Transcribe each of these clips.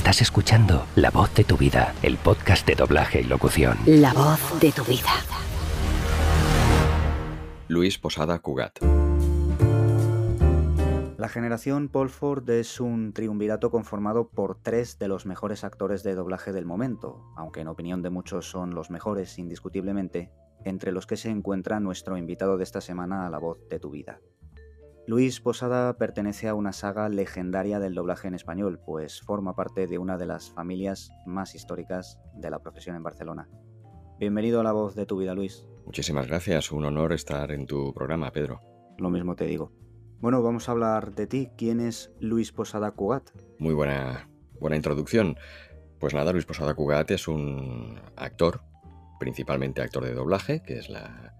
Estás escuchando La voz de tu vida, el podcast de doblaje y locución. La voz de tu vida. Luis Posada Cugat. La generación Paul Ford es un triunvirato conformado por tres de los mejores actores de doblaje del momento, aunque en opinión de muchos son los mejores indiscutiblemente, entre los que se encuentra nuestro invitado de esta semana a la voz de tu vida. Luis Posada pertenece a una saga legendaria del doblaje en español, pues forma parte de una de las familias más históricas de la profesión en Barcelona. Bienvenido a la voz de tu vida, Luis. Muchísimas gracias, un honor estar en tu programa, Pedro. Lo mismo te digo. Bueno, vamos a hablar de ti. ¿Quién es Luis Posada Cugat? Muy buena, buena introducción. Pues nada, Luis Posada Cugat es un actor, principalmente actor de doblaje, que es la,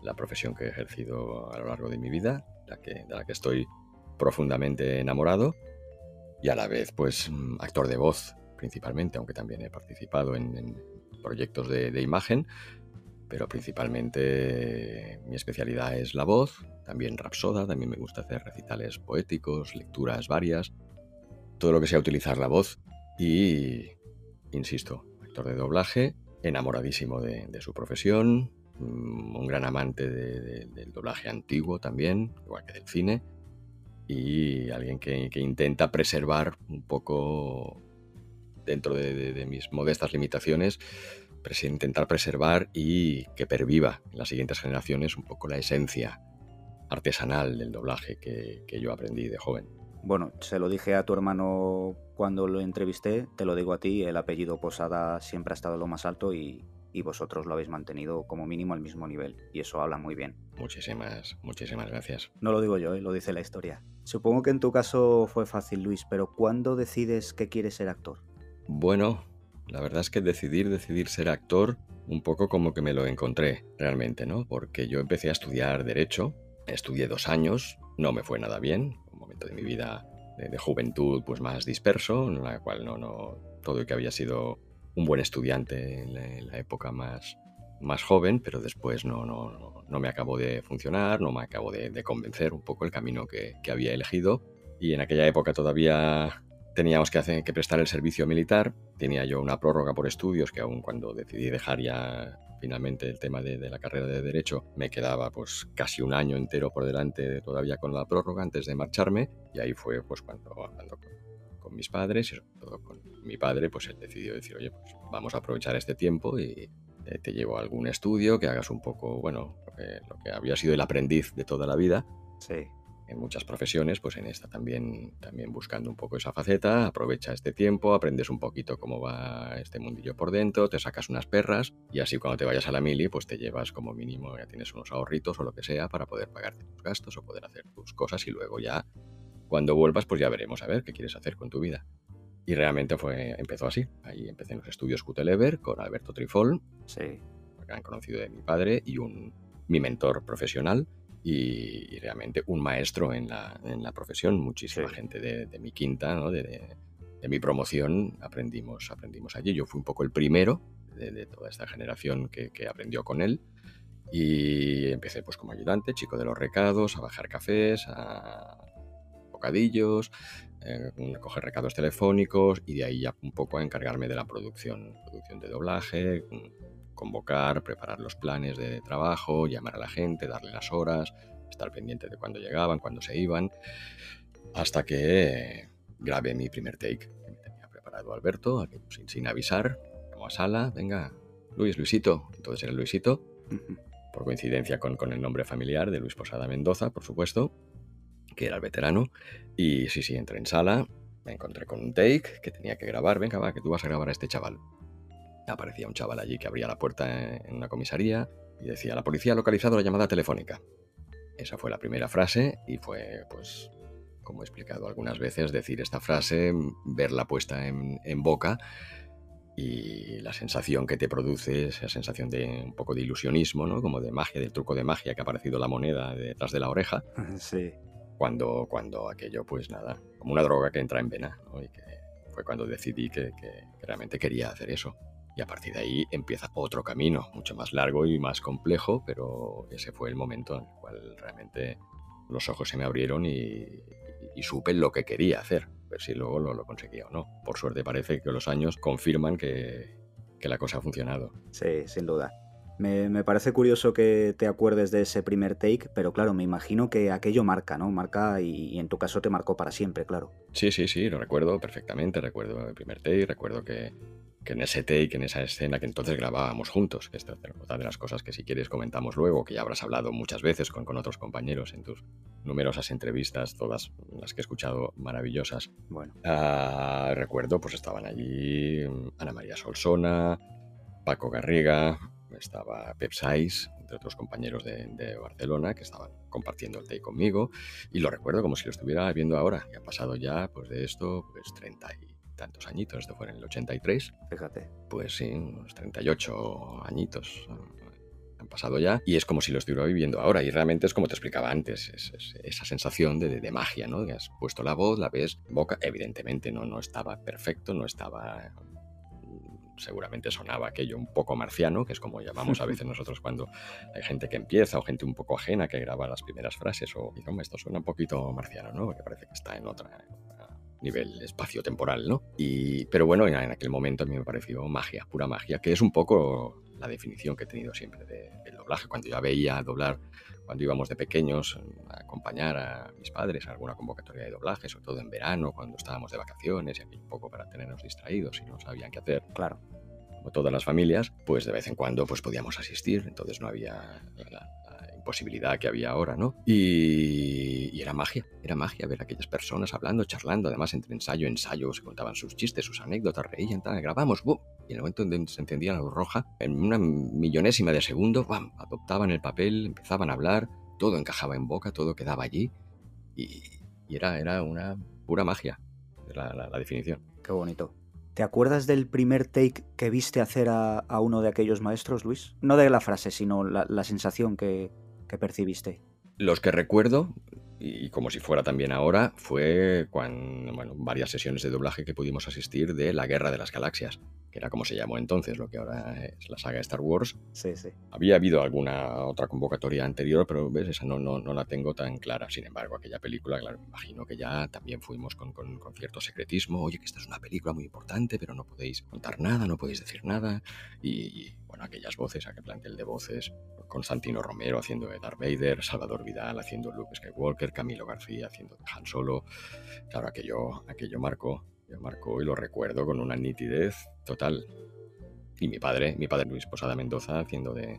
la profesión que he ejercido a lo largo de mi vida, la que, de la que estoy profundamente enamorado, y a la vez, pues, mm, actor de voz, principalmente, aunque también he participado en, proyectos de, imagen, pero principalmente mi especialidad es la voz, también rapsoda, también me gusta hacer recitales poéticos, lecturas varias, todo lo que sea utilizar la voz. Y, insisto, actor de doblaje, enamoradísimo de, su profesión, un gran amante de, de, del doblaje antiguo también, igual que del cine, y alguien que, intenta preservar un poco dentro de, mis modestas limitaciones intentar preservar y que perviva en las siguientes generaciones un poco la esencia artesanal del doblaje que, yo aprendí de joven. Bueno, se lo dije a tu hermano cuando lo entrevisté, te lo digo a ti, el apellido Posada siempre ha estado lo más alto y, y vosotros lo habéis mantenido como mínimo al mismo nivel, y eso habla muy bien. Muchísimas, muchísimas gracias. No lo digo yo, ¿eh? lo dice la historia. Supongo que en tu caso fue fácil, Luis, pero ¿cuándo decides que quieres ser actor? Bueno, la verdad es que decidir, decidir ser actor, un poco como que me lo encontré realmente, ¿no? Porque yo empecé a estudiar Derecho, estudié dos años, no me fue nada bien, un momento de mi vida de, de juventud pues más disperso, en la cual no, no, todo y que había sido un buen estudiante en la, época más, más joven, pero después no, no, no, me acabó de funcionar, no me acabó de, convencer un poco el camino que, que había elegido. Y en aquella época todavía teníamos que, hacer, que prestar el servicio militar. Tenía yo una prórroga por estudios que aún cuando decidí dejar ya finalmente el tema de, de, la carrera de Derecho, me quedaba pues casi un año entero por delante todavía con la prórroga antes de marcharme. Y ahí fue pues cuando con, mis padres y sobre todo con mi padre, pues él decidió decir, oye, pues vamos a aprovechar este tiempo y eh, te llevo a algún estudio, que hagas un poco, bueno, lo que, lo que había sido el aprendiz de toda la vida. Sí en muchas profesiones, pues en esta también, también buscando un poco esa faceta, aprovecha este tiempo, aprendes un poquito cómo va este mundillo por dentro, te sacas unas perras y así cuando te vayas a la mili, pues te llevas como mínimo, ya tienes unos ahorritos o lo que sea para poder pagarte tus gastos o poder hacer tus cosas y luego ya cuando vuelvas pues ya veremos a ver qué quieres hacer con tu vida. Y realmente fue, empezó así. Ahí empecé en los estudios Cutelever con Alberto Trifol, sí. gran conocido de mi padre y un, mi mentor profesional y, y, realmente un maestro en la, en la profesión. Muchísima sí. gente de, de, mi quinta, ¿no? de, de, de, mi promoción, aprendimos, aprendimos allí. Yo fui un poco el primero de, toda esta generación que, que, aprendió con él. Y empecé pues como ayudante, chico de los recados, a bajar cafés, a bocadillos, eh, coger recados telefónicos y de ahí ya un poco a encargarme de la producción, producción de doblaje, convocar, preparar los planes de trabajo, llamar a la gente, darle las horas, estar pendiente de cuándo llegaban, cuándo se iban, hasta que grabé mi primer take, que me tenía preparado Alberto, sin, sin avisar, como a sala, venga, Luis, Luisito, entonces era Luisito, por coincidencia con, con el nombre familiar de Luis Posada Mendoza, por supuesto, que era el veterano, y sí, sí, entré en sala, me encontré con un take que tenía que grabar, venga, va, que tú vas a grabar a este chaval aparecía un chaval allí que abría la puerta en una comisaría y decía, la policía ha localizado la llamada telefónica. Esa fue la primera frase y fue, pues, como he explicado algunas veces, decir esta frase, verla puesta en, en boca y la sensación que te produce, esa sensación de un poco de ilusionismo, ¿no? Como de magia, del truco de magia que ha aparecido la moneda detrás de la oreja. Sí. Cuando, cuando aquello, pues nada, como una droga que entra en vena. Y que fue cuando decidí que, que, realmente quería hacer eso. Y a partir de ahí empieza otro camino, mucho más largo y más complejo, pero ese fue el momento en el cual realmente los ojos se me abrieron y, y supe lo que quería hacer. ver si luego lo, lo conseguía o no. Por suerte parece que los años confirman que, que la cosa ha funcionado. Sí, sin duda. Me, me, parece curioso que te acuerdes de ese primer take, pero claro, me imagino que aquello marca, ¿no? Marca y, y, en tu caso te marcó para siempre, claro. Sí, sí, sí, lo recuerdo perfectamente. Recuerdo el primer take, recuerdo que, que en ese take, en esa escena que entonces grabábamos juntos, que esta es otra de las cosas que si quieres comentamos luego, que ya habrás hablado muchas veces con, con otros compañeros en tus numerosas entrevistas, todas las que he escuchado maravillosas. Bueno. Uh, recuerdo, pues estaban allí Ana María Solsona, Paco Garriga, estaba Pep Saiz, entre otros compañeros de, de, Barcelona que estaban compartiendo el take conmigo y lo recuerdo como si lo estuviera viendo ahora. Y ha pasado ya, pues de esto, pues 30 y tantos añitos, esto fue en el 83. Fíjate. Pues sí, unos 38 añitos han pasado ya y es como si lo estuviera viviendo ahora y realmente es como te explicaba antes, es, es esa sensación de, de, de, magia, ¿no? Que has puesto la voz, la ves, boca, evidentemente no, no estaba perfecto, no estaba seguramente sonaba aquello un poco marciano, que es como llamamos a veces nosotros cuando hay gente que empieza o gente un poco ajena que graba las primeras frases o, y, no, esto suena un poquito marciano, ¿no? Porque parece que está en otra, en otra nivel espacio-temporal, ¿no? Y, pero bueno, en, en, aquel momento a mí me pareció magia, pura magia, que es un poco la definición que he tenido siempre de, del doblaje. Cuando ya veía doblar, cuando íbamos de pequeños a acompañar a mis padres a alguna convocatoria de doblaje, sobre todo en verano, cuando estábamos de vacaciones y aquí un poco para tenernos distraídos y no sabían qué hacer. Claro. Como todas las familias, pues de vez en cuando pues podíamos asistir, entonces no había la, posibilidad que había ahora, ¿no? Y, y, era magia, era magia ver a aquellas personas hablando, charlando, además entre ensayo ensayo se contaban sus chistes, sus anécdotas, reían, tal, grabamos, ¡bum! y en el momento en que se encendía la luz roja, en una millonésima de segundo, ¡bam! adoptaban el papel, empezaban a hablar, todo encajaba en boca, todo quedaba allí y, y era, era una pura magia, la, la, la definición. Qué bonito. ¿Te acuerdas del primer take que viste hacer a, a, uno de aquellos maestros, Luis? No de la frase, sino la, la sensación que, que percibiste? Los que recuerdo, y como si fuera también ahora, fue cuando, varias sesiones de doblaje que pudimos asistir de La Guerra de las Galaxias, que era como se llamó entonces, lo que ahora es la saga Star Wars. Sí, sí. Había habido alguna otra convocatoria anterior, pero ves, esa no, no, no la tengo tan clara. Sin embargo, aquella película, claro, me imagino que ya también fuimos con, con, con cierto secretismo. Oye, que esta es una película muy importante, pero no podéis contar nada, no podéis decir nada. Y, y bueno, aquellas voces, aquel plantel de voces, Constantino Romero haciendo de Darth Vader, Salvador Vidal haciendo Luke Skywalker, Camilo García haciendo de Han Solo. Claro, aquello, aquello marcó, marcó y lo recuerdo con una nitidez total. Y mi padre, mi padre Luis Posada Mendoza haciendo de,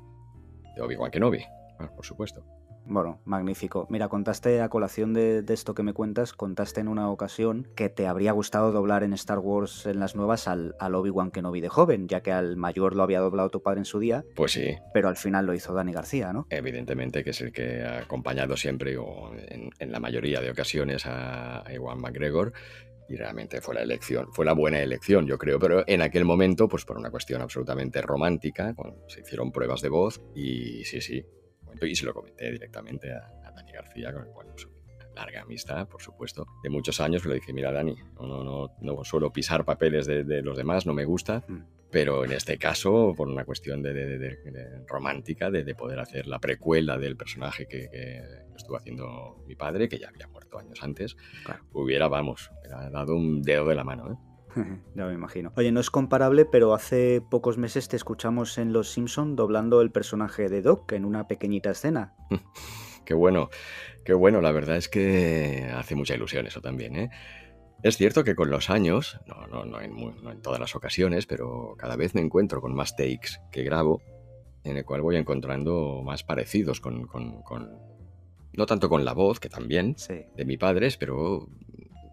de Obi-Wan Kenobi, bueno, por supuesto. Bueno, magnífico. Mira, contaste a colación de, de, esto que me cuentas, contaste en una ocasión que te habría gustado doblar en Star Wars en las nuevas al, al Obi-Wan Kenobi de joven, ya que al mayor lo había doblado tu padre en su día. Pues sí. Pero al final lo hizo Dani García, ¿no? Evidentemente, que es el que ha acompañado siempre, o en, en la mayoría de ocasiones, a Ewan McGregor y realmente fue la elección, fue la buena elección, yo creo, pero en aquel momento, pues por una cuestión absolutamente romántica, se hicieron pruebas de voz y sí, sí, y se lo comenté directamente a, a Dani García, con el cual pues, larga amistad, por supuesto, de muchos años, le dije, mira Dani, no, no, no, no suelo pisar papeles de, de, los demás, no me gusta, mm. Pero en este caso, por una cuestión de, de romántica, de, poder hacer la precuela del personaje que, que, estuvo haciendo mi padre, que ya había muerto años antes, claro. hubiera, vamos, hubiera dado un dedo de la mano, ¿eh? ya me imagino. Oye, no es comparable, pero hace pocos meses te escuchamos en Los Simpson doblando el personaje de Doc en una pequeñita escena. qué bueno, qué bueno. La verdad es que hace mucha ilusión eso también, ¿eh? Es cierto que con los años, no, no, no, en, no en todas las ocasiones, pero cada vez me encuentro con más takes que grabo, en el cual voy encontrando más parecidos con, con, con no tanto con la voz, que también, sí. de mi padre, pero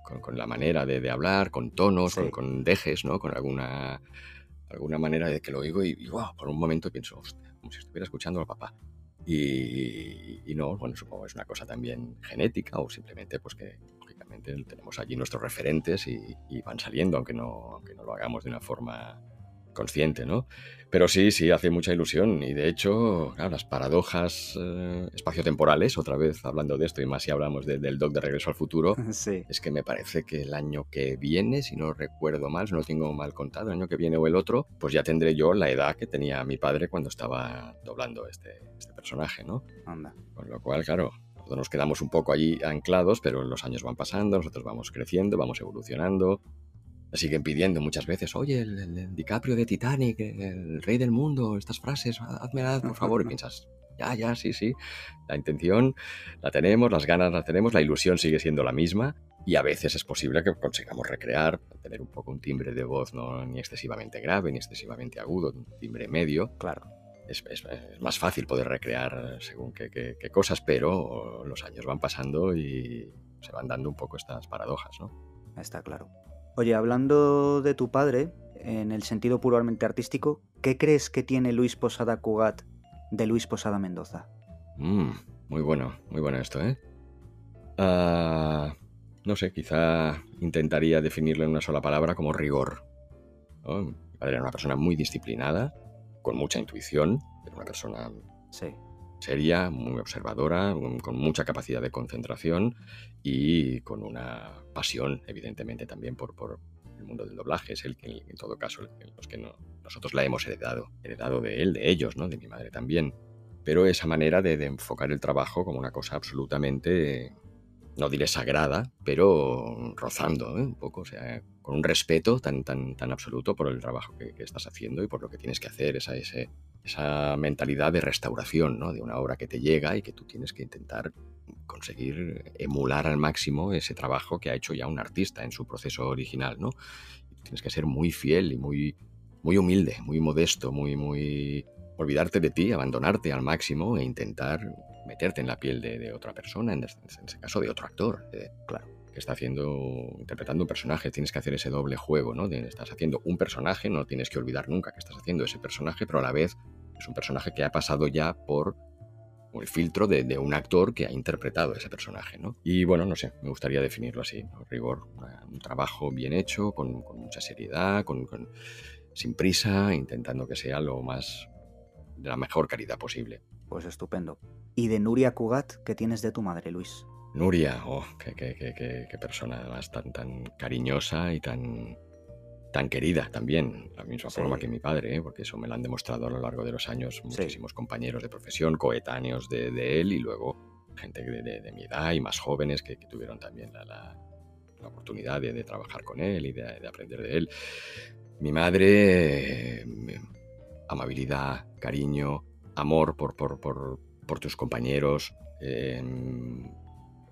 con, con la manera de, de, hablar, con tonos, sí. con, con, dejes, ¿no? Con alguna, alguna manera de que lo oigo y, y wow, por un momento pienso, hostia, como si estuviera escuchando al papá. Y, y, no, bueno, supongo que es una cosa también genética o simplemente pues que tenemos allí nuestros referentes y, y van saliendo, aunque no, aunque no lo hagamos de una forma consciente, ¿no? Pero sí, sí, hace mucha ilusión y de hecho, claro, las paradojas eh, espaciotemporales, otra vez hablando de esto y más si hablamos de, del doc de Regreso al Futuro, sí. es que me parece que el año que viene, si no recuerdo mal, si no lo tengo mal contado, el año que viene o el otro, pues ya tendré yo la edad que tenía mi padre cuando estaba doblando este, este personaje, ¿no? Anda. Con lo cual, claro, Nosotros nos quedamos un poco allí anclados, pero los años van pasando, nosotros vamos creciendo, vamos evolucionando. Nos siguen pidiendo muchas veces, oye, el, el DiCaprio de Titanic, el rey del mundo, estas frases, házmelas, por favor. Y piensas, ya, ya, sí, sí. La intención la tenemos, las ganas las tenemos, la ilusión sigue siendo la misma y a veces es posible que consigamos recrear, tener un poco un timbre de voz no ni excesivamente grave ni excesivamente agudo, un timbre medio. Claro. Es, es, es más fácil poder recrear según qué, qué, qué, cosas, pero los años van pasando y se van dando un poco estas paradojas, ¿no? Está claro. Oye, hablando de tu padre, en el sentido puramente artístico, ¿qué crees que tiene Luis Posada Cugat de Luis Posada Mendoza? Mm, muy bueno, muy bueno esto, ¿eh? Uh, no sé, quizá intentaría definirlo en una sola palabra como rigor. ¿no? Mi padre era una persona muy disciplinada, con mucha intuición, era una persona sí. seria, muy observadora, con mucha capacidad de concentración y con una pasión, evidentemente, también por, por el mundo del doblaje. Es el que, en todo caso, los que no, nosotros la hemos heredado, heredado de él, de ellos, ¿no? de mi madre también. Pero esa manera de, de enfocar el trabajo como una cosa absolutamente no diré sagrada, pero rozando ¿eh? un poco, o sea, con un respeto tan, tan, tan absoluto por el trabajo que, estás haciendo y por lo que tienes que hacer, esa, esa mentalidad de restauración ¿no? de una obra que te llega y que tú tienes que intentar conseguir emular al máximo ese trabajo que ha hecho ya un artista en su proceso original, ¿no? Tienes que ser muy fiel y muy, muy humilde, muy modesto, muy, muy olvidarte de ti, abandonarte al máximo e intentar meterte en la piel de, otra persona, en, este, ese caso de otro actor, eh, claro, que está haciendo, interpretando un personaje, tienes que hacer ese doble juego, ¿no? De, estás haciendo un personaje, no tienes que olvidar nunca que estás haciendo ese personaje, pero a la vez es un personaje que ha pasado ya por el filtro de, de, un actor que ha interpretado ese personaje, ¿no? Y bueno, no sé, me gustaría definirlo así, rigor, una, un trabajo bien hecho, con, con mucha seriedad, con, con, sin prisa, intentando que sea lo más de la mejor calidad posible. Pues estupendo. ¿Y de Nuria Cugat qué tienes de tu madre, Luis? Nuria, oh, qué, qué, qué, qué persona además tan, tan cariñosa y tan, tan querida también, la misma sí. forma que mi padre, ¿eh? porque eso me lo han demostrado a lo largo de los años muchísimos sí. compañeros de profesión, coetáneos de, de, él y luego gente de, de, de, mi edad y más jóvenes que, que tuvieron también la, la, la oportunidad de, trabajar con él y de, aprender de él. Mi madre, eh, amabilidad, cariño, amor por, por, por, tus compañeros. Eh,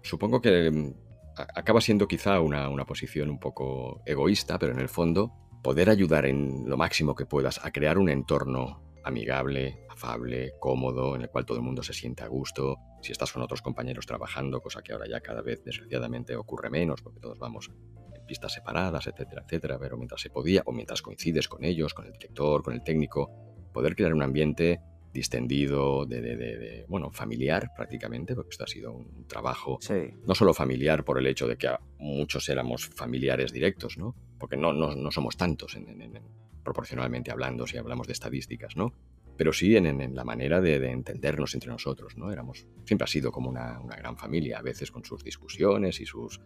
supongo que mm, acaba siendo quizá una, una, posición un poco egoísta, pero en el fondo poder ayudar en lo máximo que puedas a crear un entorno amigable, afable, cómodo, en el cual todo el mundo se siente a gusto. Si estás con otros compañeros trabajando, cosa que ahora ya cada vez desgraciadamente ocurre menos, porque todos vamos en pistas separadas, etcétera, etcétera, pero mientras se podía, o mientras coincides con ellos, con el director, con el técnico, poder crear un ambiente distendido, de, de, de, de, bueno, familiar prácticamente, porque esto ha sido un trabajo sí. no solo familiar por el hecho de que muchos éramos familiares directos, ¿no? Porque no, no, no somos tantos en, en, en, proporcionalmente hablando si hablamos de estadísticas, ¿no? Pero sí en, en la manera de, entendernos entre nosotros, ¿no? Éramos, siempre ha sido como una, una gran familia, a veces con sus discusiones y sus,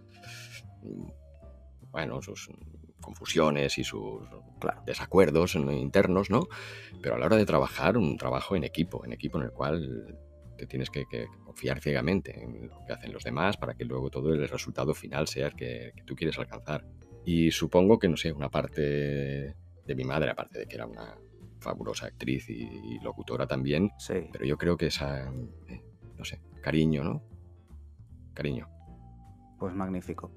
bueno, sus confusiones y sus claro. desacuerdos internos, ¿no? Pero a la hora de trabajar, un trabajo en equipo, en equipo en el cual te tienes que, que, confiar ciegamente en lo que hacen los demás para que luego todo el resultado final sea el que, que tú quieres alcanzar. Y supongo que, no sé, una parte de mi madre, aparte de que era una fabulosa actriz y, y locutora también, sí. pero yo creo que esa, eh, no sé, cariño, ¿no? Cariño. Pues magnífico.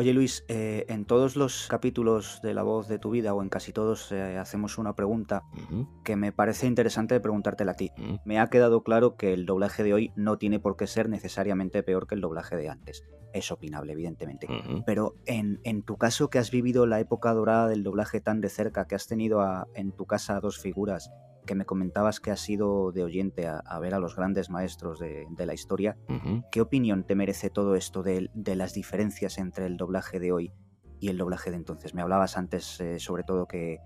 Oye Luis, eh, en todos los capítulos de La voz de tu vida o en casi todos eh, hacemos una pregunta uh -huh. que me parece interesante de preguntártela a ti. Uh -huh. Me ha quedado claro que el doblaje de hoy no tiene por qué ser necesariamente peor que el doblaje de antes. Es opinable, evidentemente. Uh -huh. Pero en, en, tu caso que has vivido la época dorada del doblaje tan de cerca, que has tenido a, en tu casa dos figuras que me comentabas que has sido de oyente a, a ver a los grandes maestros de, de la historia, uh -huh. ¿qué opinión te merece todo esto de, de, las diferencias entre el doblaje de hoy y el doblaje de entonces? Me hablabas antes eh, sobre todo que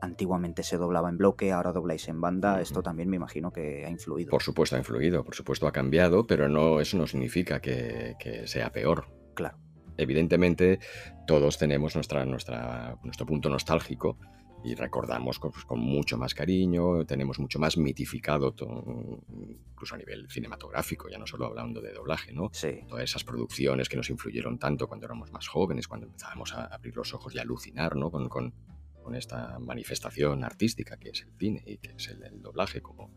antiguamente se doblaba en bloque, ahora dobláis en banda, uh -huh. esto también me imagino que ha influido. Por supuesto ha influido, por supuesto ha cambiado, pero no, eso no significa que, que sea peor. Claro. Evidentemente todos tenemos nuestra, nuestra, nuestro punto nostálgico y recordamos con, pues, con, mucho más cariño, tenemos mucho más mitificado, incluso a nivel cinematográfico, ya no solo hablando de doblaje, ¿no? Sí. Todas esas producciones que nos influyeron tanto cuando éramos más jóvenes, cuando empezábamos a abrir los ojos y alucinar, ¿no? Con, con, con esta manifestación artística que es el cine y que es el, el doblaje como,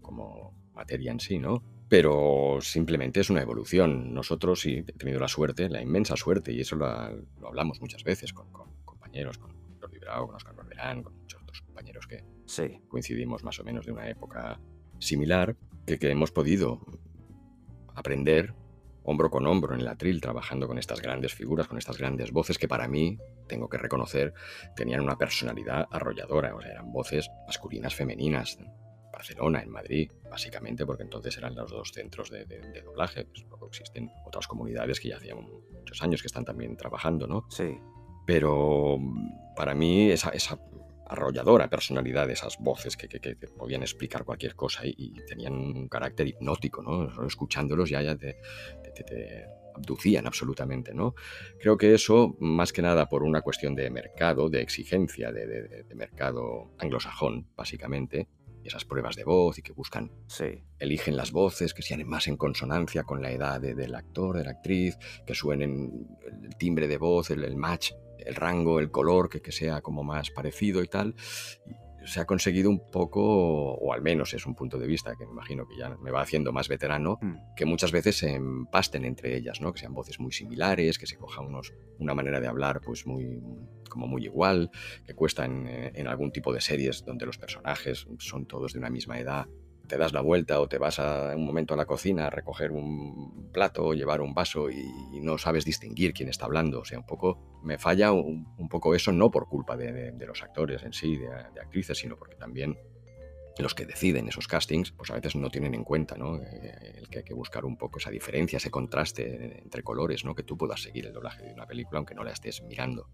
como materia en sí, ¿no? Pero simplemente es una evolución. Nosotros sí he tenido la suerte, la inmensa suerte, y eso lo, lo hablamos muchas veces con, con compañeros, con Jordi Bravo, con Oscar Con muchos otros compañeros que sí. coincidimos más o menos de una época similar, que, que hemos podido aprender hombro con hombro en el atril, trabajando con estas grandes figuras, con estas grandes voces que para mí, tengo que reconocer, tenían una personalidad arrolladora, o sea, eran voces masculinas, femeninas, Barcelona, en Madrid, básicamente porque entonces eran los dos centros de, de, de doblaje. Pues luego existen otras comunidades que ya hacían muchos años que están también trabajando, ¿no? Sí. Pero para mí esa, esa arrolladora personalidad de esas voces que, que, podían explicar cualquier cosa y, tenían un carácter hipnótico, ¿no? Escuchándolos ya, ya te, abducían absolutamente, ¿no? Creo que eso, más que nada por una cuestión de mercado, de exigencia de, de, mercado anglosajón, básicamente, esas pruebas de voz y que buscan, sí. eligen las voces que sean más en consonancia con la edad de, del actor, de la actriz, que suenen el timbre de voz, el, el match, el rango, el color, que, que, sea como más parecido y tal. Se ha conseguido un poco, o al menos es un punto de vista que me imagino que ya me va haciendo más veterano, mm. que muchas veces se empasten entre ellas, ¿no? que sean voces muy similares, que se coja unos, una manera de hablar pues muy como muy igual, que cuesta en, en, algún tipo de series donde los personajes son todos de una misma edad. Te das la vuelta o te vas a un momento a la cocina a recoger un plato o llevar un vaso y, no sabes distinguir quién está hablando. O sea, un poco me falla un, poco eso, no por culpa de los actores en sí, de, de, actrices, sino porque también los que deciden esos castings, pues a veces no tienen en cuenta, ¿no? Eh, el que hay que buscar un poco esa diferencia, ese contraste entre colores, ¿no? Que tú puedas seguir el doblaje de una película aunque no la estés mirando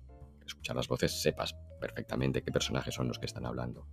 escuchar las voces sepas perfectamente qué personajes son los que están hablando.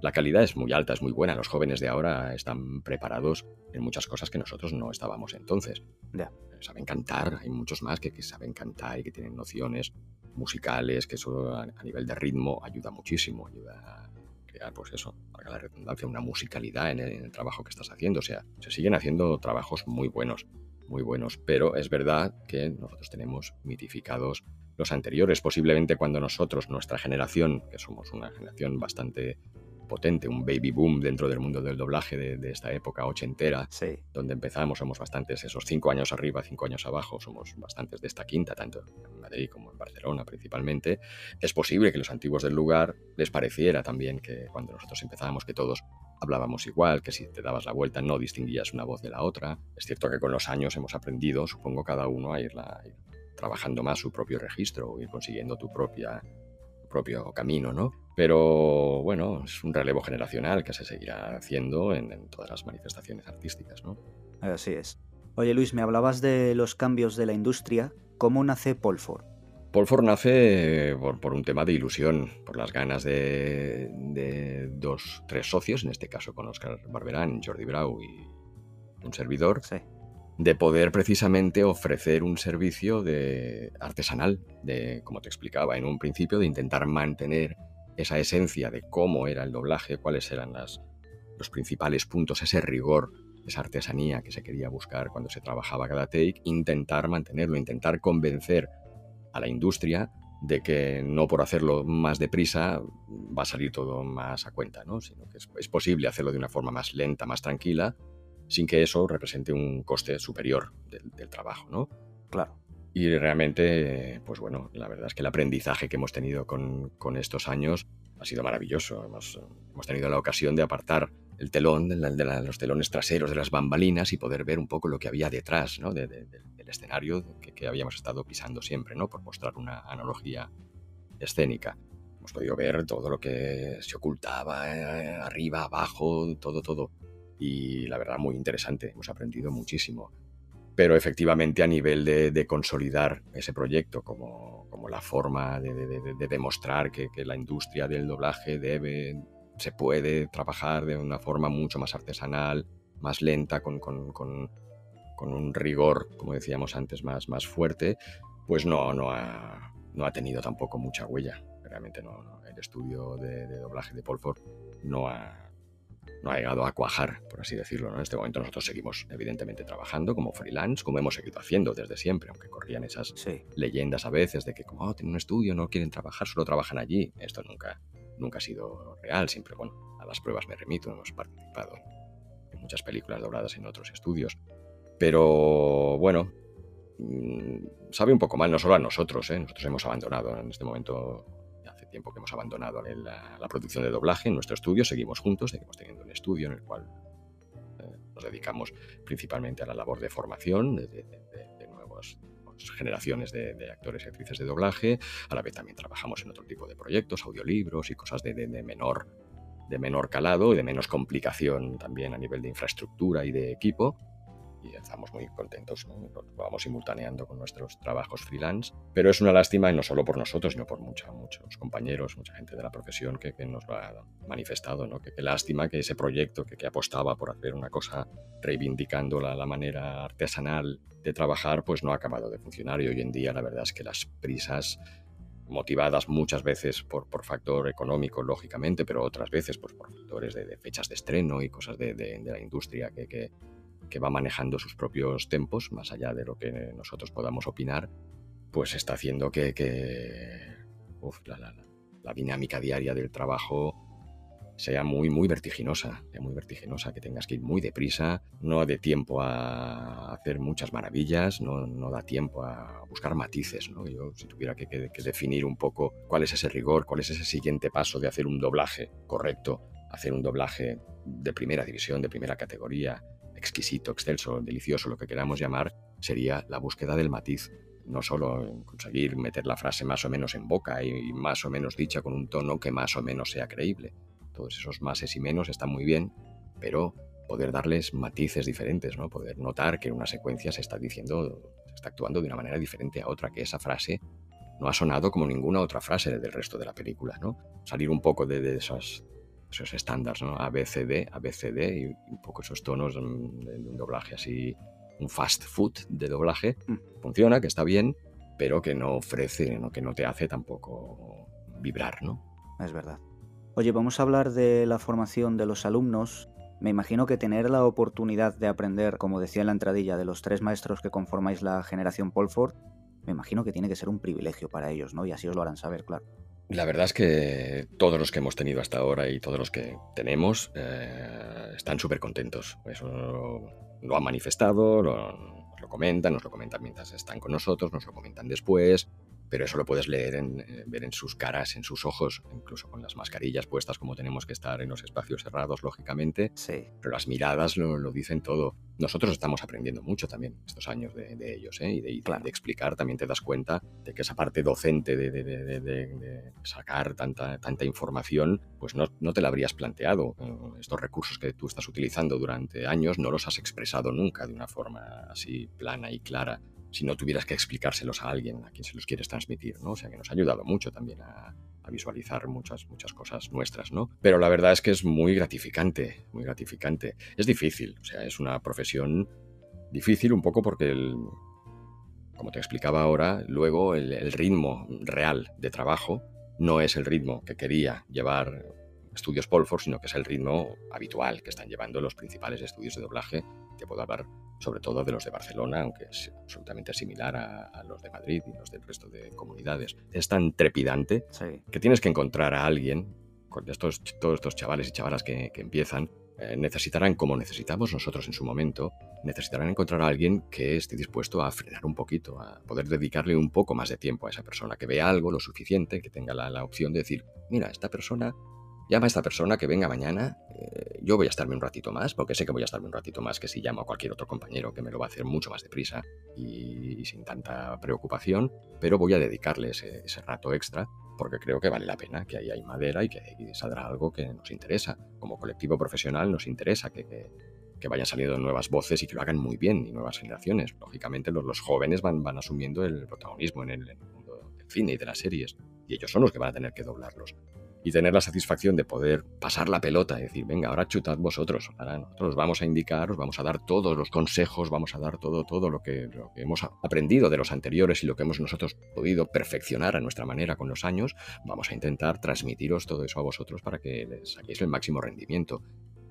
La calidad es muy alta, es muy buena. Los jóvenes de ahora están preparados en muchas cosas que nosotros no estábamos entonces. Yeah. Saben cantar, hay muchos más que, que, saben cantar y que tienen nociones musicales, que eso a, a nivel de ritmo ayuda muchísimo, ayuda a crear, pues eso, para la redundancia, una musicalidad en el, en el trabajo que estás haciendo. O sea, se siguen haciendo trabajos muy buenos, muy buenos, pero es verdad que nosotros tenemos mitificados los anteriores, posiblemente cuando nosotros, nuestra generación, que somos una generación bastante potente, un baby boom dentro del mundo del doblaje de, de esta época ochentera, sí. donde empezamos, somos bastantes, esos cinco años arriba, cinco años abajo, somos bastantes de esta quinta, tanto en Madrid como en Barcelona principalmente, es posible que los antiguos del lugar les pareciera también que cuando nosotros empezábamos que todos hablábamos igual, que si te dabas la vuelta no distinguías una voz de la otra. Es cierto que con los años hemos aprendido, supongo, cada uno a irla, a ir trabajando más su propio registro ir consiguiendo tu propia propio camino, ¿no? Pero bueno, es un relevo generacional que se seguirá haciendo en, en, todas las manifestaciones artísticas, ¿no? Así es. Oye Luis, me hablabas de los cambios de la industria. ¿Cómo nace Polford? Polford nace por, por, un tema de ilusión, por las ganas de, de, dos, tres socios, en este caso con Oscar Barberán, Jordi Brau y un servidor, sí de poder precisamente ofrecer un servicio de artesanal, de, como te explicaba en un principio, de intentar mantener esa esencia de cómo era el doblaje, cuáles eran las, los principales puntos, ese rigor, esa artesanía que se quería buscar cuando se trabajaba cada take, intentar mantenerlo, intentar convencer a la industria de que no por hacerlo más deprisa va a salir todo más a cuenta, ¿no? sino que es, es posible hacerlo de una forma más lenta, más tranquila, sin que eso represente un coste superior del, del trabajo, ¿no? Claro. Y realmente, pues bueno, la verdad es que el aprendizaje que hemos tenido con, con estos años ha sido maravilloso. Hemos, hemos, tenido la ocasión de apartar el telón, de, la, de la, los telones traseros de las bambalinas y poder ver un poco lo que había detrás ¿no? de, de, del escenario que, que, habíamos estado pisando siempre, ¿no? por mostrar una analogía escénica. Hemos podido ver todo lo que se ocultaba eh, arriba, abajo, todo, todo y la verdad muy interesante, hemos aprendido muchísimo. Pero efectivamente a nivel de, de consolidar ese proyecto como, como la forma de, de, de demostrar que, que, la industria del doblaje debe, se puede trabajar de una forma mucho más artesanal, más lenta, con, con, con, con un rigor, como decíamos antes, más, más fuerte, pues no, no, ha, no ha tenido tampoco mucha huella realmente no, el estudio de, doblaje de Polford no ha, no ha llegado a cuajar, por así decirlo. En este momento nosotros seguimos evidentemente trabajando como freelance, como hemos seguido haciendo desde siempre, aunque corrían esas leyendas a veces de que como oh, tienen un estudio, no quieren trabajar, solo trabajan allí. Esto nunca, nunca ha sido real, siempre, bueno, a las pruebas me remito, hemos participado en muchas películas dobladas en otros estudios. Pero bueno, mm, sabe un poco mal, no solo a nosotros, ¿eh? nosotros hemos abandonado en este momento, tiempo que hemos abandonado la, producción de doblaje en nuestro estudio, seguimos juntos, seguimos teniendo un estudio en el cual eh, nos dedicamos principalmente a la labor de formación de, de, nuevas generaciones de, actores y actrices de doblaje, a la vez también trabajamos en otro tipo de proyectos, audiolibros y cosas de, menor de menor calado y de menos complicación también a nivel de infraestructura y de equipo y estamos muy contentos, ¿no? vamos simultaneando con nuestros trabajos freelance, pero es una lástima y no solo por nosotros, sino por mucha, muchos compañeros, mucha gente de la profesión que, nos lo ha manifestado, ¿no? que, lástima que ese proyecto que, apostaba por hacer una cosa reivindicando la, la, manera artesanal de trabajar, pues no ha acabado de funcionar y hoy en día la verdad es que las prisas motivadas muchas veces por, por factor económico, lógicamente, pero otras veces pues, por factores de, fechas de estreno y cosas de, de, de la industria que, que, que va manejando sus propios tempos, más allá de lo que nosotros podamos opinar, pues está haciendo que, la, dinámica diaria del trabajo sea muy, muy vertiginosa, muy vertiginosa, que tengas que ir muy deprisa, no dé tiempo a hacer muchas maravillas, no, no da tiempo a buscar matices. ¿no? Yo, si tuviera que, definir un poco cuál es ese rigor, cuál es ese siguiente paso de hacer un doblaje correcto, hacer un doblaje de primera división, de primera categoría, exquisito, excelso, delicioso, lo que queramos llamar, sería la búsqueda del matiz. No solo conseguir meter la frase más o menos en boca y más o menos dicha con un tono que más o menos sea creíble. Todos esos máses y menos están muy bien, pero poder darles matices diferentes, ¿no? Poder notar que en una secuencia se está diciendo, se está actuando de una manera diferente a otra, que esa frase no ha sonado como ninguna otra frase del resto de la película, ¿no? Salir un poco de, de esas esos estándares, ¿no? A, B, C, D, A, B, C, D y un poco esos tonos de un doblaje así, un fast food de doblaje. Mm. Funciona, que está bien, pero que no ofrece, ¿no? que no te hace tampoco vibrar, ¿no? Es verdad. Oye, vamos a hablar de la formación de los alumnos. Me imagino que tener la oportunidad de aprender, como decía en la entradilla, de los tres maestros que conformáis la generación Polford, me imagino que tiene que ser un privilegio para ellos, ¿no? Y así os lo harán saber, claro. La verdad es que todos los que hemos tenido hasta ahora y todos los que tenemos eh, están súper contentos. Eso lo, han manifestado, lo, lo comentan, nos lo comentan mientras están con nosotros, nos lo comentan después pero eso lo puedes leer en, eh, ver en sus caras, en sus ojos, incluso con las mascarillas puestas como tenemos que estar en los espacios cerrados, lógicamente. Sí. Pero las miradas lo, dicen todo. Nosotros estamos aprendiendo mucho también estos años de, ellos, ¿eh? y, de, de, explicar también te das cuenta de que esa parte docente de, sacar tanta, tanta información, pues no, no te la habrías planteado. Estos recursos que tú estás utilizando durante años no los has expresado nunca de una forma así plana y clara si no tuvieras que explicárselos a alguien a quien se los quieres transmitir, ¿no? O sea que nos ha ayudado mucho también a, visualizar muchas, muchas cosas nuestras, ¿no? Pero la verdad es que es muy gratificante, muy gratificante. Es difícil, o sea, es una profesión difícil un poco porque, como te explicaba ahora, luego el, el ritmo real de trabajo no es el ritmo que quería llevar estudios Polford, sino que es el ritmo habitual que están llevando los principales estudios de doblaje. Te puedo hablar sobre todo de los de Barcelona, aunque es absolutamente similar a, los de Madrid y los del resto de comunidades. Es tan trepidante que tienes que encontrar a alguien, con estos, todos estos chavales y chavalas que, empiezan, eh, necesitarán, como necesitamos nosotros en su momento, necesitarán encontrar a alguien que esté dispuesto a frenar un poquito, a poder dedicarle un poco más de tiempo a esa persona, que vea algo lo suficiente, que tenga la, la opción de decir, mira, esta persona llama a esta persona que venga mañana, eh, yo voy a estarme un ratito más, porque sé que voy a estarme un ratito más que si llamo a cualquier otro compañero que me lo va a hacer mucho más deprisa y, sin tanta preocupación, pero voy a dedicarle ese, rato extra porque creo que vale la pena, que ahí hay madera y que ahí saldrá algo que nos interesa. Como colectivo profesional nos interesa que, que, vayan saliendo nuevas voces y que lo hagan muy bien y nuevas generaciones. Lógicamente los, los jóvenes van, van asumiendo el protagonismo en el, en el mundo del cine y de las series y ellos son los que van a tener que doblarlos y tener la satisfacción de poder pasar la pelota y decir, venga, ahora chutad vosotros, ahora nosotros os vamos a indicar, os vamos a dar todos los consejos, vamos a dar todo, todo lo que, lo que hemos aprendido de los anteriores y lo que hemos nosotros podido perfeccionar a nuestra manera con los años, vamos a intentar transmitiros todo eso a vosotros para que les saquéis el máximo rendimiento.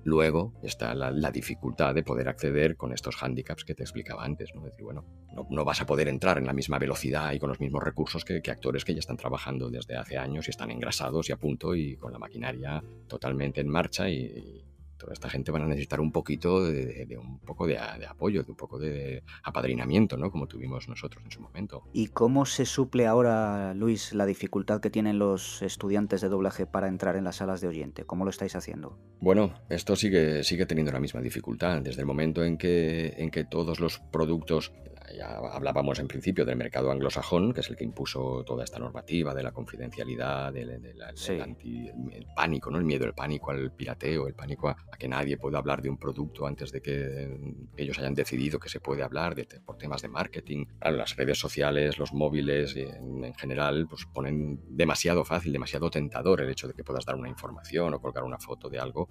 Luego está la, dificultad de poder acceder con estos handicaps que te explicaba antes. ¿no? decir, bueno, no, vas a poder entrar en la misma velocidad y con los mismos recursos que, actores que ya están trabajando desde hace años y están engrasados y a punto y con la maquinaria totalmente en marcha y toda esta gente van a necesitar un poquito de, un poco de, apoyo, de un poco de apadrinamiento, ¿no? Como tuvimos nosotros en su momento. ¿Y cómo se suple ahora, Luis, la dificultad que tienen los estudiantes de doblaje para entrar en las salas de oyente? ¿Cómo lo estáis haciendo? Bueno, esto sigue, sigue teniendo la misma dificultad. Desde el momento en que, en que todos los productos ya hablábamos en principio del mercado anglosajón, que es el que impuso toda esta normativa de la confidencialidad, del, pánico, ¿no? el miedo, el pánico al pirateo, el pánico a, que nadie pueda hablar de un producto antes de que ellos hayan decidido que se puede hablar de, por temas de marketing. las redes sociales, los móviles en, general, pues ponen demasiado fácil, demasiado tentador el hecho de que puedas dar una información o colgar una foto de algo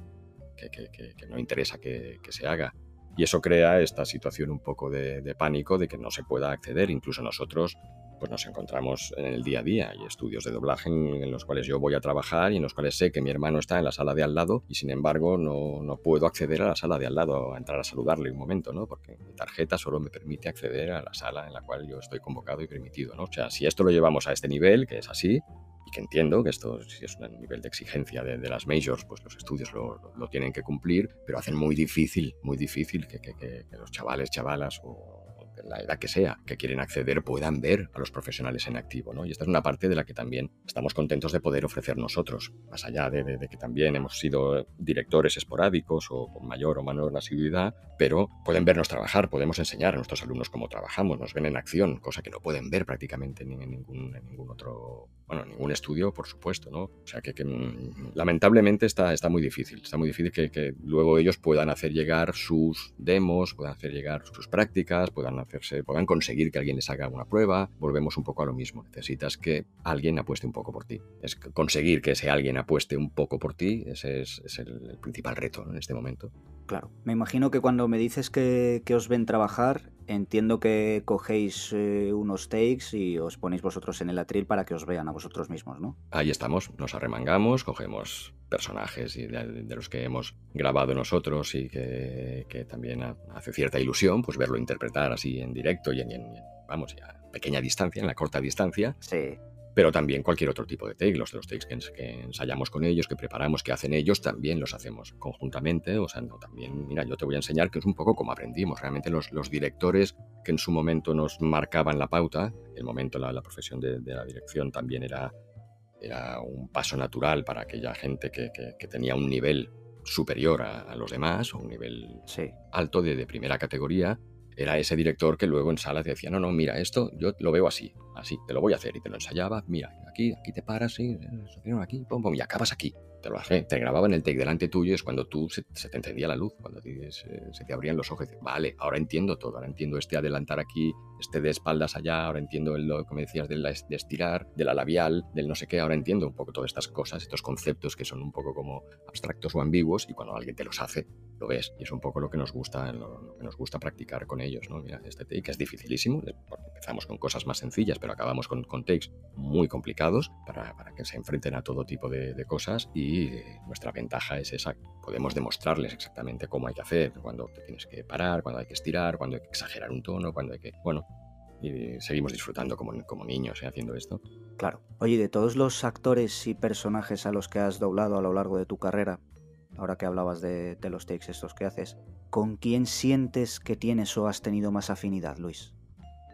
que, no interesa que se haga. Y eso crea esta situación un poco de, pánico de que no se pueda acceder. Incluso nosotros pues nos encontramos en el día a día. Hay estudios de doblaje en, los cuales yo voy a trabajar y en los cuales sé que mi hermano está en la sala de al lado y sin embargo no, no puedo acceder a la sala de al lado a entrar a saludarle un momento, ¿no? Porque mi tarjeta solo me permite acceder a la sala en la cual yo estoy convocado y permitido, ¿no? O sea, si esto lo llevamos a este nivel, que es así, y que entiendo que esto si es un nivel de exigencia de, las majors, pues los estudios lo, tienen que cumplir, pero hacen muy difícil, muy difícil que, que, que los chavales, chavalas o la edad que sea, que quieren acceder puedan ver a los profesionales en activo. ¿no? Y esta es una parte de la que también estamos contentos de poder ofrecer nosotros, más allá de, que también hemos sido directores esporádicos o con mayor o menor asiduidad, pero pueden vernos trabajar, podemos enseñar a nuestros alumnos cómo trabajamos, nos ven en acción, cosa que no pueden ver prácticamente en ningún, en ningún otro, bueno, ningún estudio, por supuesto. ¿no? O sea que, mm, lamentablemente está, está muy difícil, está muy difícil que, que luego ellos puedan hacer llegar sus demos, puedan hacer llegar sus prácticas, puedan hacer se puedan conseguir que alguien les haga una prueba, volvemos un poco a lo mismo. Necesitas que alguien apueste un poco por ti. Es conseguir que ese alguien apueste un poco por ti, ese es, el, principal reto en este momento. Claro, me imagino que cuando me dices que, os ven trabajar, entiendo que cogéis eh, unos takes y os ponéis vosotros en el atril para que os vean a vosotros mismos, ¿no? Ahí estamos, nos arremangamos, cogemos personajes y de, los que hemos grabado nosotros y que, también hace cierta ilusión pues verlo interpretar así en directo y en, vamos, a pequeña distancia, en la corta distancia. Sí. Pero también cualquier otro tipo de take, los de los takes que, ensayamos con ellos, que preparamos, que hacen ellos, también los hacemos conjuntamente. O sea, no, también, mira, yo te voy a enseñar que es un poco como aprendimos. Realmente los, los directores que en su momento nos marcaban la pauta, el momento, la, la profesión de, de la dirección también era era un paso natural para aquella gente que, tenía un nivel superior a, los demás, o un nivel alto de, de, primera categoría, era ese director que luego en sala te decía, no, no, mira, esto yo lo veo así, así, te lo voy a hacer, y te lo ensayaba, mira, aquí, aquí te paras, sí, aquí, pum, pum, y acabas aquí te lo te grababa en el take delante tuyo, es cuando tú se, te encendía la luz, cuando se, te abrían los ojos. vale, ahora entiendo todo, ahora entiendo este adelantar aquí, este de espaldas allá, ahora entiendo lo que me decías de, de estirar, de la labial, del no sé qué, ahora entiendo un poco todas estas cosas, estos conceptos que son un poco como abstractos o ambiguos y cuando alguien te los hace, lo ves. Y es un poco lo que nos gusta, lo, que nos gusta practicar con ellos, ¿no? Mira, este take es dificilísimo, porque empezamos con cosas más sencillas, pero acabamos con, takes muy complicados para, para, que se enfrenten a todo tipo de cosas y nuestra ventaja es esa. Podemos demostrarles exactamente cómo hay que hacer, cuando te tienes que parar, cuando hay que estirar, cuando hay que exagerar un tono, cuando hay que... Bueno, y seguimos disfrutando como, como niños ¿eh? haciendo esto. Claro. Oye, de todos los actores y personajes a los que has doblado a lo largo de tu carrera, ahora que hablabas de, los takes estos que haces, ¿con quién sientes que tienes o has tenido más afinidad, Luis?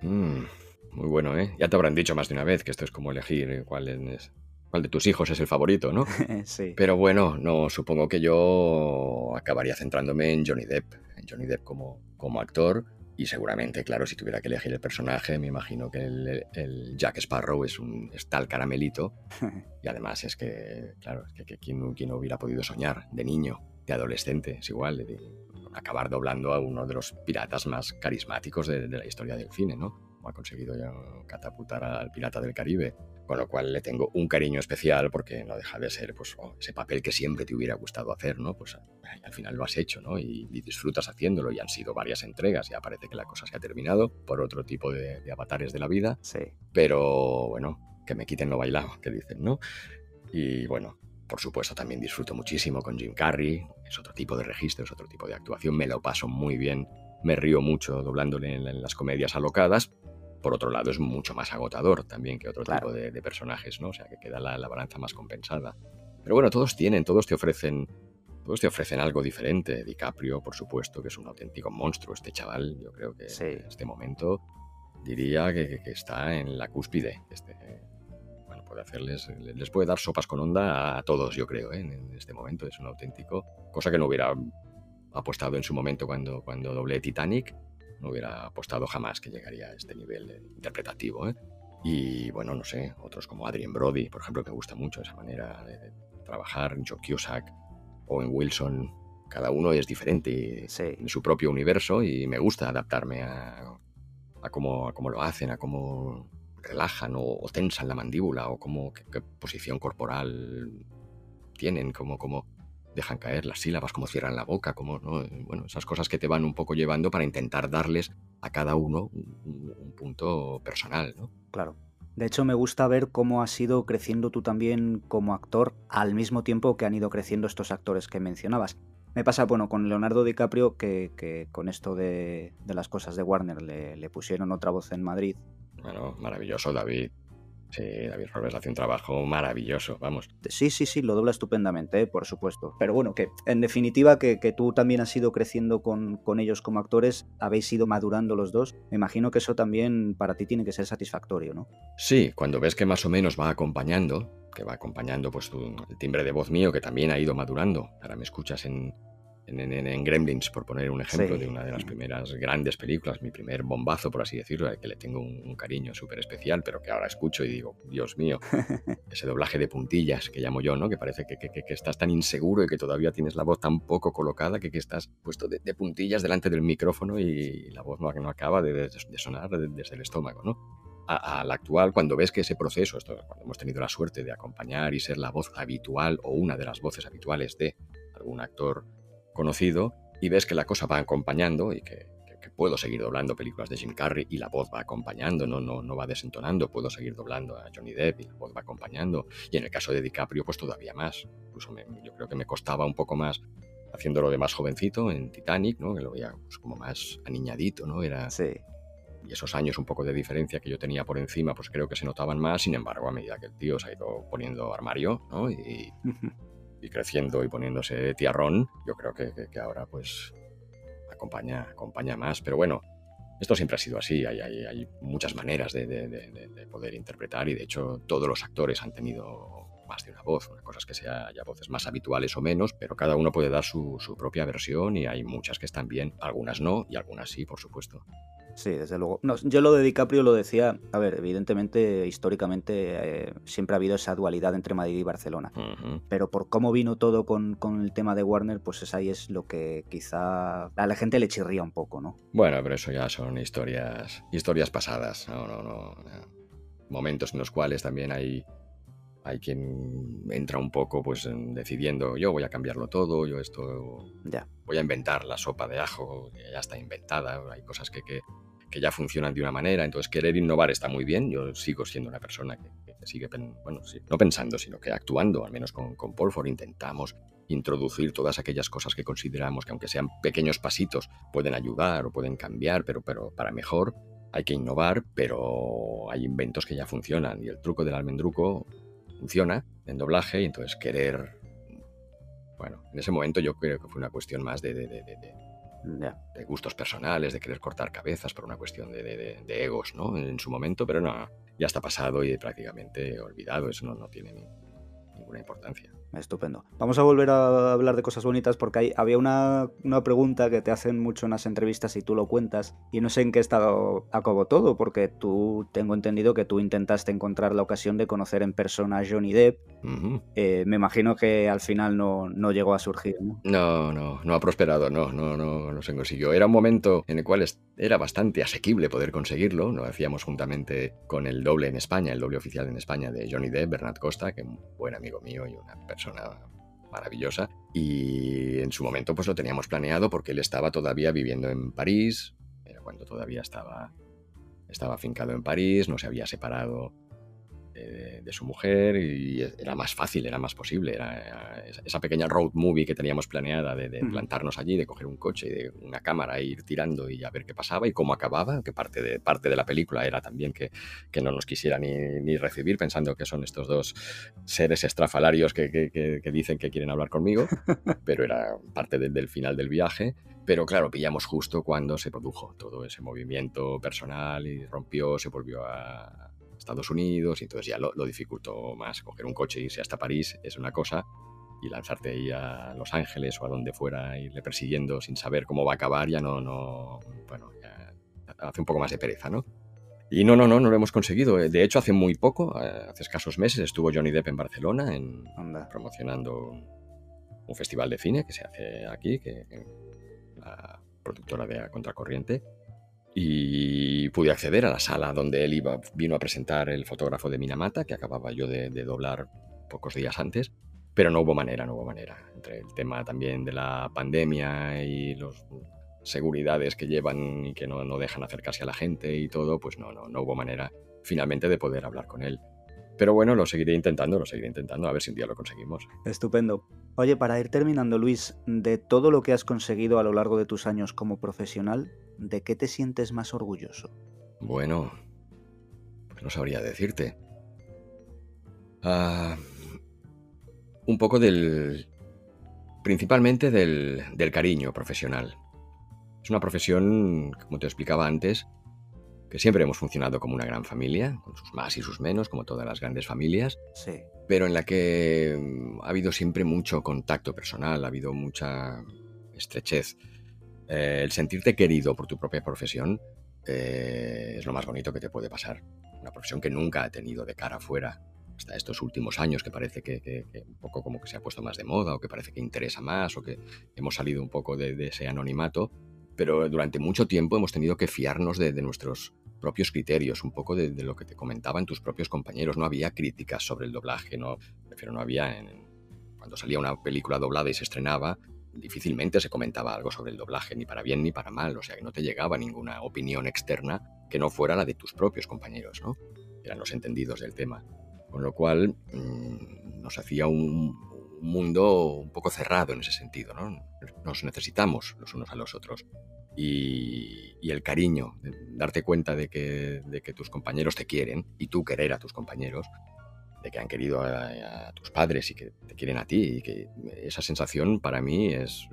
Mm, muy bueno, ¿eh? Ya te habrán dicho más de una vez que esto es como elegir cuál es cuál de tus hijos es el favorito, ¿no? sí. Pero bueno, no, supongo que yo acabaría centrándome en Johnny Depp, en Johnny Depp como, como actor. Y seguramente, claro, si tuviera que elegir el personaje, me imagino que el, Jack Sparrow es un tal caramelito. y además es que, claro, es que, ¿quién, hubiera podido soñar de niño, de adolescente, es igual, de, acabar doblando a uno de los piratas más carismáticos de, de la historia del cine, ¿no? ha conseguido ya catapultar al Pirata del Caribe, con lo cual le tengo un cariño especial porque no deja de ser pues, oh, ese papel que siempre te hubiera gustado hacer, ¿no? Pues al final lo has hecho, ¿no? Y, disfrutas haciéndolo y han sido varias entregas, ya parece que la cosa se ha terminado por otro tipo de, de avatares de la vida, Sí. pero bueno, que me quiten lo bailado, que dicen, ¿no? Y bueno, por supuesto también disfruto muchísimo con Jim Carrey, es otro tipo de registro, es otro tipo de actuación, me lo paso muy bien, me río mucho doblándole en, en las comedias alocadas. Por otro lado, es mucho más agotador también que otro Claro. tipo de, de personajes, ¿no? O sea, que queda la, la balanza más compensada. Pero bueno, todos tienen, todos te ofrecen, todos te ofrecen algo diferente. DiCaprio, por supuesto, que es un auténtico monstruo. Este chaval, yo creo que Sí. en este momento diría que, está en la cúspide. Este, bueno, puede hacerles, les puede dar sopas con onda a todos, yo creo, ¿eh? en, en este momento. Es un auténtico, cosa que no hubiera apostado en su momento cuando, cuando doblé Titanic. No hubiera apostado jamás que llegaría a este nivel interpretativo. ¿eh? Y bueno, no sé, otros como Adrien Brody, por ejemplo, que me gusta mucho esa manera de, de trabajar, Joe Cusack, Owen Wilson, cada uno es diferente Sí. en su propio universo y me gusta adaptarme a, a, cómo, a cómo lo hacen, a cómo relajan o, o tensan la mandíbula o cómo, qué, qué posición corporal tienen, cómo, cómo dejan caer las sílabas, cómo cierran la boca, cómo, ¿no? bueno, esas cosas que te van un poco llevando para intentar darles a cada uno un, un- un punto personal, ¿no? Claro. De hecho, me gusta ver cómo has ido creciendo tú también como actor al mismo tiempo que han ido creciendo estos actores que mencionabas. Me pasa, bueno, con Leonardo DiCaprio, que, que con esto de, de las cosas de Warner le, le pusieron otra voz en Madrid. Bueno, maravilloso, David. Sí, David Robles hace un trabajo maravilloso, vamos. Sí, sí, sí, lo dobla estupendamente, ¿eh? por supuesto. Pero bueno, que en definitiva que, que tú también has ido creciendo con, con ellos como actores, habéis ido madurando los dos. Me imagino que eso también para ti tiene que ser satisfactorio, ¿no? Sí, cuando ves que más o menos va acompañando, que va acompañando pues tu- el timbre de voz mío que también ha ido madurando. Ahora me escuchas en, en, en- en Gremlins, por poner un ejemplo Sí. de una de las primeras grandes películas, mi primer bombazo, por así decirlo, al que le tengo un, un cariño súper especial, pero que ahora escucho y digo, Dios mío, ese doblaje de puntillas que llamo yo, ¿no? Que parece que, que- que- estás tan inseguro y que todavía tienes la voz tan poco colocada que, que estás puesto de, de puntillas delante del micrófono y la voz no, no acaba de, de- de sonar de- desde el estómago, ¿no? A- Al actual, cuando ves que ese proceso, esto, cuando hemos tenido la suerte de acompañar y ser la voz habitual o una de las voces habituales de algún actor conocido, y ves que la cosa va acompañando y que, que- que puedo seguir doblando películas de Jim Carrey y la voz va acompañando, no, no, no va desentonando, puedo seguir doblando a Johnny Depp y la voz va acompañando, y en el caso de DiCaprio, pues todavía más. Incluso me- yo creo que me costaba un poco más haciéndolo de más jovencito en Titanic, ¿no? que lo veía pues, como más aniñadito, ¿no? Era, Sí. y esos años un poco de diferencia que yo tenía por encima, pues creo que se notaban más, sin embargo, a medida que el tío se ha ido poniendo armario, ¿no? Y, y creciendo y poniéndose tiarrón, yo creo que, que- que ahora pues acompaña, acompaña más. Pero bueno, esto siempre ha sido así, hay, hay- hay muchas maneras de, de- de- de- de poder interpretar y de hecho todos los actores han tenido más de una voz, una cosa es que sea, haya voces más habituales o menos, pero cada uno puede dar su, su propia versión y hay muchas que están bien, algunas no y algunas sí, por supuesto. Sí, desde luego. No, yo lo de DiCaprio lo decía, a ver, evidentemente, históricamente eh, siempre ha habido esa dualidad entre Madrid y Barcelona. Pero por cómo vino todo con, con el tema de Warner, pues es ahí es lo que quizá a la gente le chirría un poco, ¿no? Bueno, pero eso ya son historias, historias pasadas. No, no, no, no. Momentos en los cuales también hay, hay quien entra un poco pues en decidiendo yo voy a cambiarlo todo, yo esto Ya. voy a inventar la sopa de ajo, que ya está inventada, hay cosas que, que, que ya funcionan de una manera, entonces querer innovar está muy bien, yo sigo siendo una persona que, que sigue, bueno, no pensando, sino que actuando, al menos con, con Polford intentamos introducir todas aquellas cosas que consideramos que aunque sean pequeños pasitos pueden ayudar o pueden cambiar, pero, pero para mejor hay que innovar, pero hay inventos que ya funcionan y el truco del almendruco funciona en doblaje y entonces querer... Bueno, en ese momento yo creo que fue una cuestión más de, de- de- de- de- Ya. de gustos personales, de querer cortar cabezas por una cuestión de, de- de- de egos, ¿no? En su momento, pero no, ya está pasado y prácticamente olvidado, eso no, no tiene ni- ninguna importancia. Estupendo. Vamos a volver a hablar de cosas bonitas porque hay, había una, una, pregunta que te hacen mucho en las entrevistas y tú lo cuentas y no sé en qué estado acabó todo porque tú tengo entendido que tú intentaste encontrar la ocasión de conocer en persona a Johnny Depp. Eh, me imagino que al final no, no llegó a surgir, ¿no? No, no, no ha prosperado, no, no, no, no se consiguió. Era un momento en el cual era bastante asequible poder conseguirlo. Lo hacíamos juntamente con el doble en España, el doble oficial en España de Johnny Depp, Bernard Costa, que es un buen amigo mío y una persona maravillosa. Y en su momento pues lo teníamos planeado porque él estaba todavía viviendo en París, era cuando todavía estaba, estaba afincado en París, no se había separado de, su mujer y era más fácil, era más posible. Era, esa pequeña road movie que teníamos planeada de, plantarnos allí, de coger un coche y de una cámara e ir tirando y a ver qué pasaba y cómo acababa, que parte de, parte de la película era también que, que no nos quisiera ni, ni, recibir pensando que son estos dos seres estrafalarios que, que dicen que quieren hablar conmigo, pero era parte del final del viaje. Pero claro, pillamos justo cuando se produjo todo ese movimiento personal y rompió, se volvió a, Estados Unidos, y entonces ya lo, lo dificultó más. Coger un coche e irse hasta París es una cosa, y lanzarte ahí a Los Ángeles o a donde fuera, irle persiguiendo sin saber cómo va a acabar, ya no, no, bueno, ya hace un poco más de pereza, ¿no? Y no, no, no, no lo hemos conseguido. De hecho, hace muy poco, eh, hace escasos meses, estuvo Johnny Depp en Barcelona en, promocionando un festival de cine que se hace aquí, que la productora de Contracorriente, y pude acceder a la sala donde él iba, vino a presentar el fotógrafo de Minamata, que acababa yo de, doblar pocos días antes, pero no hubo manera, no hubo manera. Entre el tema también de la pandemia y las seguridades que llevan y que no, no, dejan acercarse a la gente y todo, pues no, no, no hubo manera finalmente de poder hablar con él. Pero bueno, lo seguiré intentando, lo seguiré intentando, a ver si un día lo conseguimos. Estupendo. Oye, para ir terminando, Luis, de todo lo que has conseguido a lo largo de tus años como profesional, ¿de qué te sientes más orgulloso? Bueno, pues no sabría decirte. Ah, un poco del... principalmente del, del cariño profesional. Es una profesión, como te explicaba antes, que siempre hemos funcionado como una gran familia, con sus más y sus menos, como todas las grandes familias, sí. pero en la que mm, ha habido siempre mucho contacto personal, ha habido mucha estrechez. Eh, el sentirte querido por tu propia profesión eh, es lo más bonito que te puede pasar. Una profesión que nunca ha tenido de cara afuera hasta estos últimos años que parece que, un poco como que se ha puesto más de moda o que parece que interesa más o que hemos salido un poco de, ese anonimato, pero durante mucho tiempo hemos tenido que fiarnos de, nuestros propios criterios, un poco de, lo que te comentaban tus propios compañeros. No había críticas sobre el doblaje, no, prefiero no había cuando salía una película doblada y se estrenaba, difícilmente se comentaba algo sobre el doblaje, ni para bien ni para mal, o sea que no te llegaba ninguna opinión externa que no fuera la de tus propios compañeros, ¿no? Eran los entendidos del tema. Con lo cual mm, nos hacía un, mundo un poco cerrado en ese sentido, ¿no? Nos necesitamos los unos a los otros. Y, el cariño, darte cuenta de que, de que tus compañeros te quieren y tú querer a tus compañeros, de que han querido a, tus padres y que te quieren a ti. Y que esa sensación para mí es,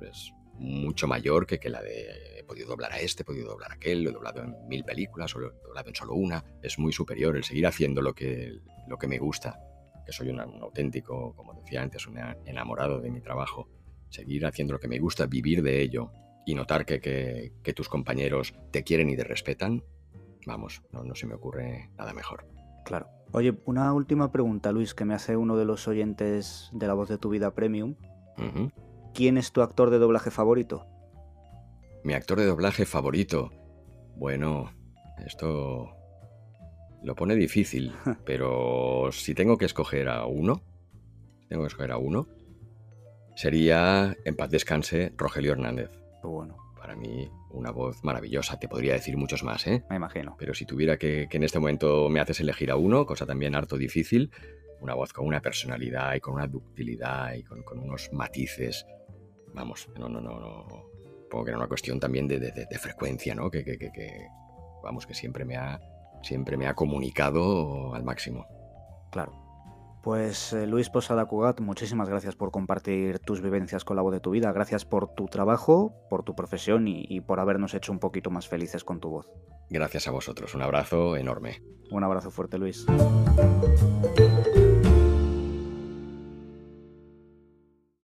mucho mayor que, que, la de he podido doblar a este, he podido doblar a aquel, lo he doblado en mil películas o lo he doblado en solo una. Es muy superior el seguir haciendo lo que, lo que me gusta, que soy un, auténtico, como decía antes, un enamorado de mi trabajo. Seguir haciendo lo que me gusta, vivir de ello y notar que, que, tus compañeros te quieren y te respetan, vamos, no, no se me ocurre nada mejor. Claro. Oye, una última pregunta, Luis, que me hace uno de los oyentes de La Voz de tu Vida Premium. ¿Quién es tu actor de doblaje favorito? Mi actor de doblaje favorito. Bueno, esto lo pone difícil, pero si tengo que escoger a uno, tengo que escoger a uno, sería, en paz descanse, Rogelio Hernández. Bueno. Para mí, una voz maravillosa. Te podría decir muchos más, ¿eh? Me imagino. Pero si tuviera que, en este momento me haces elegir a uno, cosa también harto difícil, una voz con una personalidad y con una ductilidad y con, unos matices. Vamos, no, no, no, no. Supongo que era una cuestión también de, frecuencia, ¿no? Que, que, que, vamos, que siempre me ha, siempre me ha comunicado al máximo. Claro. Pues eh, Luis Posada Cugat, muchísimas gracias por compartir tus vivencias con la voz de tu vida. Gracias por tu trabajo, por tu profesión y, por habernos hecho un poquito más felices con tu voz. Gracias a vosotros. Un abrazo enorme. Un abrazo fuerte, Luis.